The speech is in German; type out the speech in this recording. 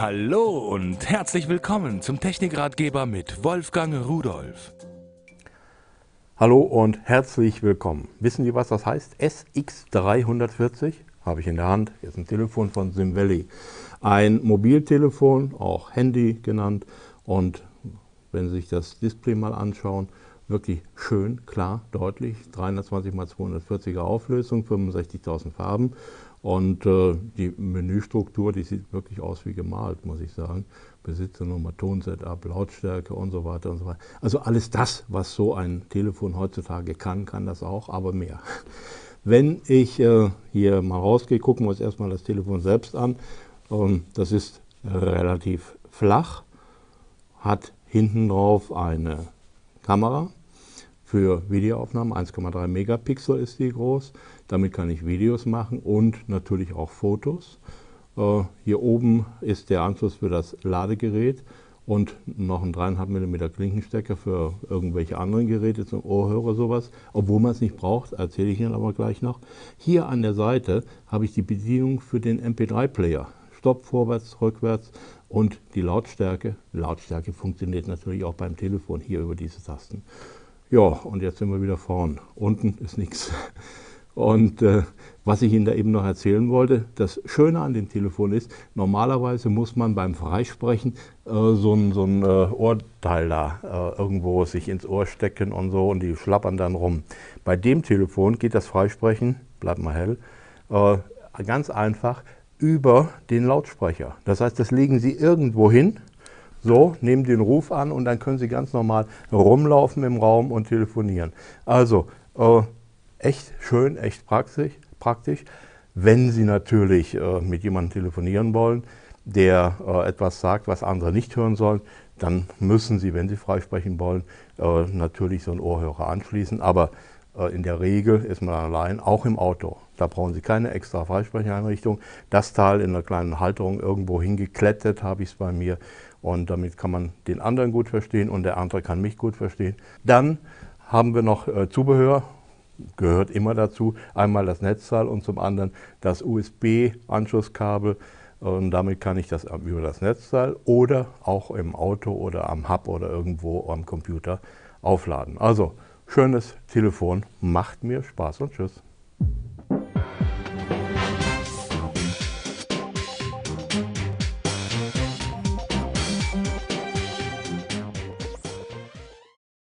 Hallo und herzlich willkommen zum Technikratgeber mit Wolfgang Rudolf. Hallo und herzlich willkommen. Wissen Sie, was das heißt? SX340 habe ich in der Hand. Hier ist ein Telefon von SimValley. Ein Mobiltelefon, auch Handy genannt. Und wenn Sie sich das Display mal anschauen, wirklich schön, klar, deutlich. 320 x 240er Auflösung, 65.000 Farben. Und äh, die Menüstruktur, die sieht wirklich aus wie gemalt, muss ich sagen. Besitzernummer, Tonsetup, Lautstärke und so weiter und so weiter. Also alles das, was so ein Telefon heutzutage kann, kann das auch, aber mehr. Wenn ich äh, hier mal rausgehe, gucken wir uns erstmal das Telefon selbst an. Ähm, das ist relativ flach, hat hinten drauf eine Kamera für Videoaufnahmen. 1,3 Megapixel ist die groß. Damit kann ich Videos machen und natürlich auch Fotos. Äh, hier oben ist der Anschluss für das Ladegerät und noch ein 3,5 mm Klinkenstecker für irgendwelche anderen Geräte zum Ohrhörer sowas, obwohl man es nicht braucht, erzähle ich Ihnen aber gleich noch. Hier an der Seite habe ich die Bedienung für den MP3-Player. Stopp, vorwärts, rückwärts und die Lautstärke. Lautstärke funktioniert natürlich auch beim Telefon hier über diese Tasten. Ja, und jetzt sind wir wieder vorn. Unten ist nichts. Und äh, was ich Ihnen da eben noch erzählen wollte, das Schöne an dem Telefon ist, normalerweise muss man beim Freisprechen äh, so ein, so ein äh, Ohrteil da äh, irgendwo sich ins Ohr stecken und so und die schlappern dann rum. Bei dem Telefon geht das Freisprechen, bleibt mal hell, äh, ganz einfach über den Lautsprecher. Das heißt, das legen Sie irgendwo hin, so, nehmen den Ruf an und dann können Sie ganz normal rumlaufen im Raum und telefonieren. Also, äh, echt schön, echt praktisch. praktisch. Wenn Sie natürlich äh, mit jemandem telefonieren wollen, der äh, etwas sagt, was andere nicht hören sollen, dann müssen Sie, wenn Sie freisprechen wollen, äh, natürlich so einen Ohrhörer anschließen. Aber in der Regel ist man allein, auch im Auto. Da brauchen Sie keine extra Freisprecheinrichtung. Das Teil in einer kleinen Halterung irgendwo hingeklettet habe ich es bei mir. Und damit kann man den anderen gut verstehen und der andere kann mich gut verstehen. Dann haben wir noch äh, Zubehör, gehört immer dazu. Einmal das Netzteil und zum anderen das USB-Anschlusskabel. Und damit kann ich das über das Netzteil oder auch im Auto oder am Hub oder irgendwo am Computer aufladen. Also schönes Telefon, macht mir Spaß und Tschüss.